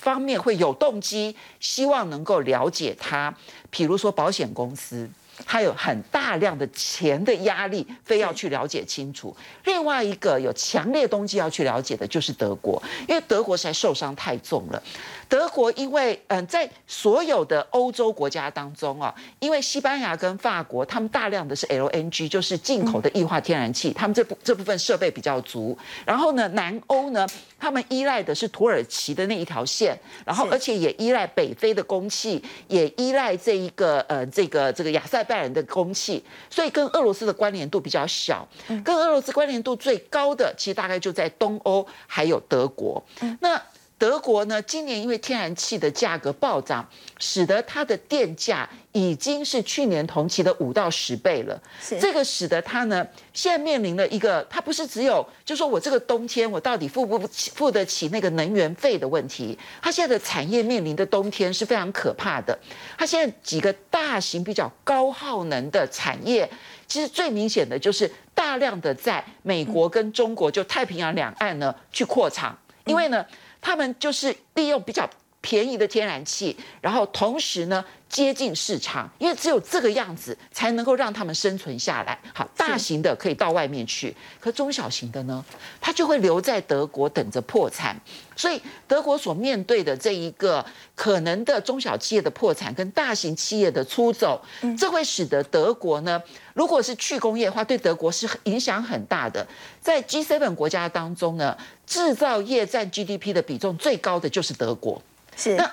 方面会有动机，希望能够了解他，比如说保险公司。他有很大量的钱的压力，非要去了解清楚。另外一个有强烈动机要去了解的就是德国，因为德国实在受伤太重了。德国因为嗯，在所有的欧洲国家当中啊，因为西班牙跟法国他们大量的是 LNG，就是进口的液化天然气，他们这部这部分设备比较足。然后呢，南欧呢，他们依赖的是土耳其的那一条线，然后而且也依赖北非的供气，也依赖这一个呃这个这个亚塞拜人的空气，所以跟俄罗斯的关联度比较小。跟俄罗斯关联度最高的，其实大概就在东欧还有德国。那德国呢，今年因为天然气的价格暴涨，使得它的电价已经是去年同期的五到十倍了。这个使得它呢，现在面临了一个，它不是只有，就说我这个冬天我到底付不起付得起那个能源费的问题。它现在的产业面临的冬天是非常可怕的。它现在几个大型比较高耗能的产业，其实最明显的就是大量的在美国跟中国就太平洋两岸呢去扩厂，因为呢。他们就是利用比较便宜的天然气，然后同时呢接近市场，因为只有这个样子才能够让他们生存下来。好，大型的可以到外面去，可中小型的呢，它就会留在德国等着破产。所以德国所面对的这一个可能的中小企业的破产跟大型企业的出走，这会使得德国呢，如果是去工业化，对德国是影响很大的。在 G7 国家当中呢，制造业占 GDP 的比重最高的就是德国。是那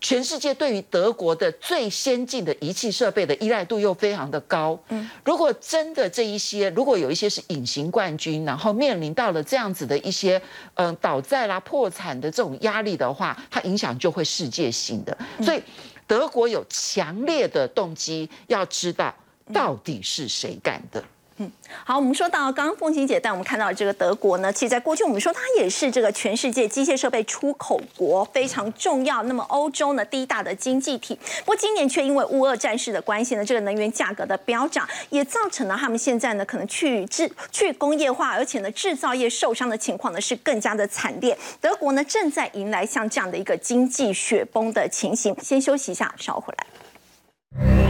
全世界对于德国的最先进的仪器设备的依赖度又非常的高。嗯，如果真的这一些，如果有一些是隐形冠军，然后面临到了这样子的一些嗯倒债啦、破产的这种压力的话，它影响就会世界性的。所以德国有强烈的动机要知道到底是谁干的。嗯，好，我们说到刚刚凤琴姐带我们看到这个德国呢，其实在过去我们说它也是这个全世界机械设备出口国，非常重要。那么欧洲呢，第一大的经济体，不过今年却因为乌俄战事的关系呢，这个能源价格的飙涨，也造成了他们现在呢可能去制去工业化，而且呢制造业受伤的情况呢是更加的惨烈。德国呢正在迎来像这样的一个经济雪崩的情形。先休息一下，稍后回来。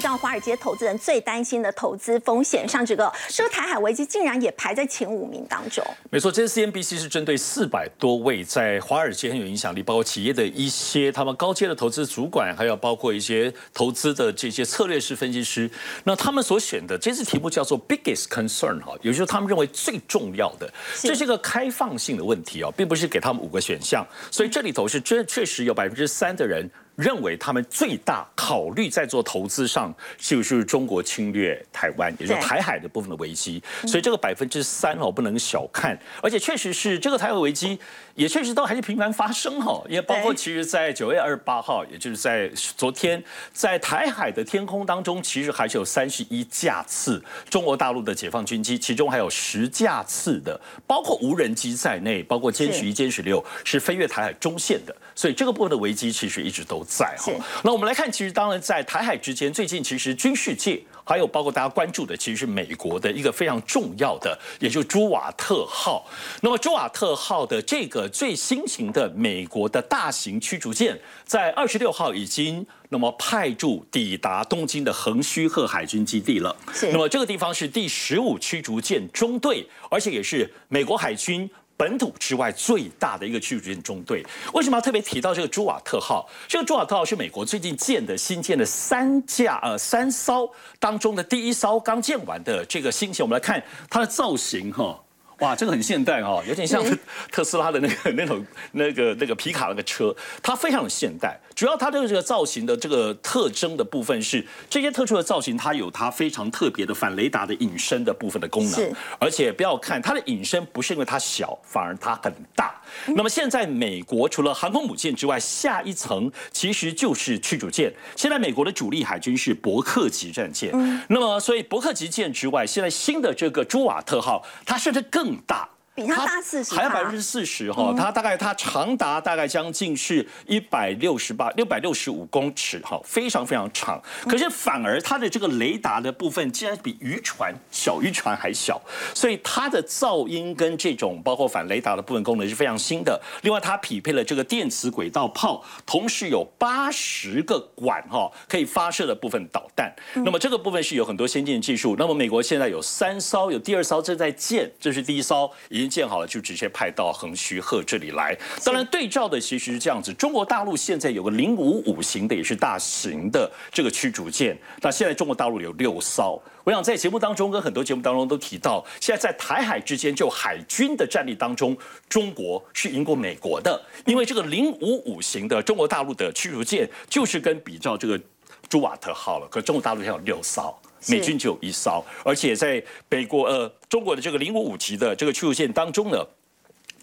提到华尔街投资人最担心的投资风险，上这个这个台海危机竟然也排在前五名当中。没错，这次 CNBC 是针对四百多位在华尔街很有影响力，包括企业的一些他们高阶的投资主管，还有包括一些投资的这些策略式、分析师，那他们所选的这次题目叫做 Biggest Concern 哈，也就是他们认为最重要的，这是一个开放性的问题哦，并不是给他们五个选项，所以这里头是真确实有百分之三的人。认为他们最大考虑在做投资上，就是中国侵略台湾，也就是台海的部分的危机。所以这个百分之三哦，不能小看，而且确实是这个台海危机。也确实都还是频繁发生哈，也包括其实，在九月二十八号，也就是在昨天，在台海的天空当中，其实还是有三十一架次中国大陆的解放军机，其中还有十架次的，包括无人机在内，包括歼十一、歼十六是飞越台海中线的，所以这个部分的危机其实一直都在哈。那我们来看，其实当然在台海之间，最近其实军事界。还有包括大家关注的，其实是美国的一个非常重要的，也就是朱瓦特号。那么朱瓦特号的这个最新型的美国的大型驱逐舰，在二十六号已经那么派驻抵达东京的横须贺海军基地了。那么这个地方是第十五驱逐舰中队，而且也是美国海军。本土之外最大的一个驱逐舰中队，为什么要特别提到这个朱瓦特号？这个朱瓦特号是美国最近建的新建的三架呃三艘当中的第一艘刚建完的这个新型。我们来看它的造型哈。哇，这个很现代哈，有点像特斯拉的那个那种那个那个皮卡那个车，它非常的现代。主要它的这个造型的这个特征的部分是这些特殊的造型，它有它非常特别的反雷达的隐身的部分的功能。而且不要看它的隐身，不是因为它小，反而它很大。那么现在美国除了航空母舰之外，下一层其实就是驱逐舰。现在美国的主力海军是伯克级战舰。那么所以伯克级舰之外，现在新的这个朱瓦特号，它甚至更。大比它大四十，还要百分之四十哈。它大概它长达大概将近是一百六十八六百六十五公尺哈，非常非常长。可是反而它的这个雷达的部分竟然比渔船小渔船还小，所以它的噪音跟这种包括反雷达的部分功能是非常新的。另外它匹配了这个电磁轨道炮，同时有八十个管哈可以发射的部分导弹。那么这个部分是有很多先进技术。那么美国现在有三艘，有第二艘正在建，这是第一艘已经建好了，就直接派到横须贺这里来。当然对照的其实是这样子，中国大陆现在有个零五五型的，也是大型的这个驱逐舰。那现在中国大陆有六艘。我想在节目当中跟很多节目当中都提到，现在在台海之间就海军的战力当中，中国是赢过美国的，因为这个零五五型的中国大陆的驱逐舰就是跟比照这个朱瓦特号了，可中国大陆现在有六艘。美军就一艘，而且在美国呃中国的这个零五五级的这个驱逐舰当中呢。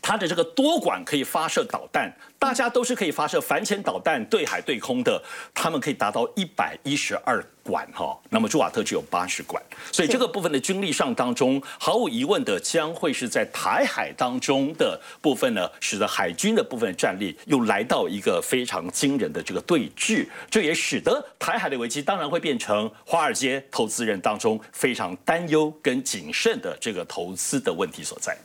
它的这个多管可以发射导弹，大家都是可以发射反潜导弹，对海对空的，他们可以达到一百一十二管哈。那么朱瓦特只有八十管，所以这个部分的军力上当中，毫无疑问的将会是在台海当中的部分呢，使得海军的部分战力又来到一个非常惊人的这个对峙，这也使得台海的危机当然会变成华尔街投资人当中非常担忧跟谨慎的这个投资的问题所在。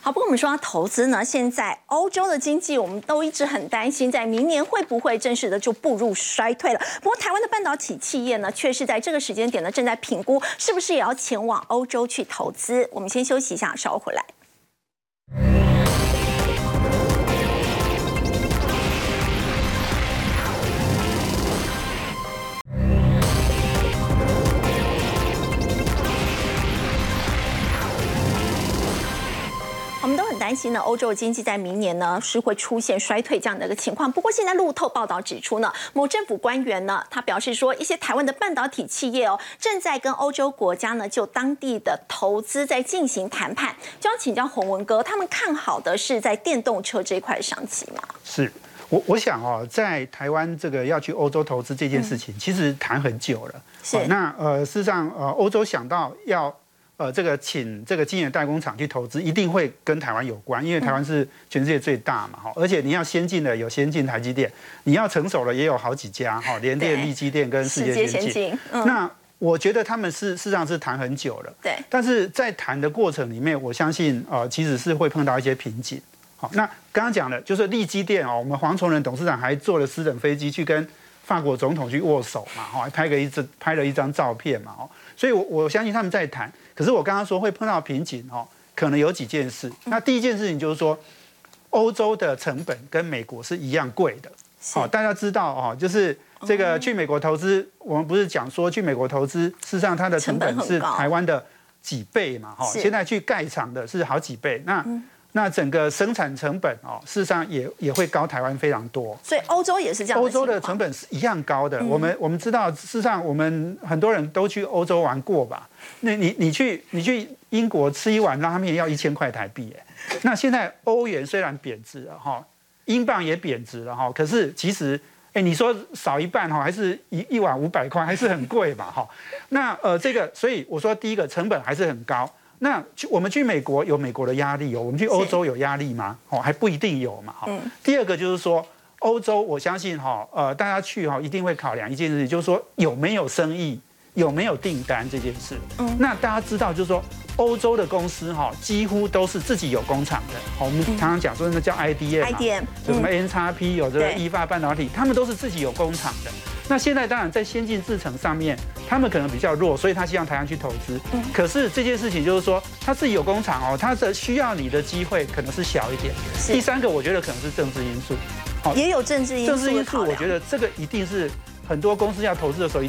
好，不过我们说到投资呢，现在欧洲的经济我们都一直很担心，在明年会不会正式的就步入衰退了？不过台湾的半导体企业呢，却是在这个时间点呢，正在评估是不是也要前往欧洲去投资。我们先休息一下，稍后回来。担心呢，欧洲经济在明年呢是会出现衰退这样的一个情况。不过现在路透报道指出呢，某政府官员呢，他表示说，一些台湾的半导体企业哦，正在跟欧洲国家呢就当地的投资在进行谈判。就要请教洪文哥，他们看好的是在电动车这一块商机吗？是我我想哦，在台湾这个要去欧洲投资这件事情，其实谈很久了。是那呃，事实上呃，欧洲想到要。呃，这个请这个晶圆代工厂去投资，一定会跟台湾有关，因为台湾是全世界最大嘛，哈。而且你要先进的有先进台积电，你要成熟了也有好几家，哈，联电、力积电跟世界先进。那我觉得他们是事实上是谈很久了，对。但是在谈的过程里面，我相信呃，其实是会碰到一些瓶颈。好，那刚刚讲的就是力积电哦，我们黄崇仁董事长还坐了私人飞机去跟法国总统去握手嘛，哈，拍个一张拍了一张照片嘛，哦。所以，我我相信他们在谈。可是我刚刚说会碰到瓶颈哦，可能有几件事。那第一件事情就是说，欧洲的成本跟美国是一样贵的。好，大家知道哦，就是这个去美国投资，我们不是讲说去美国投资，事实上它的成本是台湾的几倍嘛？哈，现在去盖厂的是好几倍。那那整个生产成本哦，事实上也也会高台湾非常多，所以欧洲也是这样。欧洲的成本是一样高的。我们我们知道，事实上我们很多人都去欧洲玩过吧？那你你去你去英国吃一碗拉面要一千块台币哎。那现在欧元虽然贬值了哈，英镑也贬值了哈，可是其实哎，你说少一半哈，还是一一碗五百块，还是很贵嘛哈。那呃这个，所以我说第一个成本还是很高。那去我们去美国有美国的压力哦，我们去欧洲有压力吗？哦，还不一定有嘛。哈，第二个就是说，欧洲我相信哈，呃，大家去哈一定会考量一件事情，就是说有没有生意，有没有订单这件事。嗯，那大家知道就是说，欧洲的公司哈几乎都是自己有工厂的。好，我们常常讲说那叫 IDM，就什么 N 叉 P 有这个意法半导体，他们都是自己有工厂的。那现在当然在先进制程上面，他们可能比较弱，所以他希望台湾去投资。嗯，可是这件事情就是说，他自己有工厂哦，他的需要你的机会可能是小一点。第三个，我觉得可能是政治因素。好，也有政治因素。政治因素，我觉得这个一定是很多公司要投资的时候一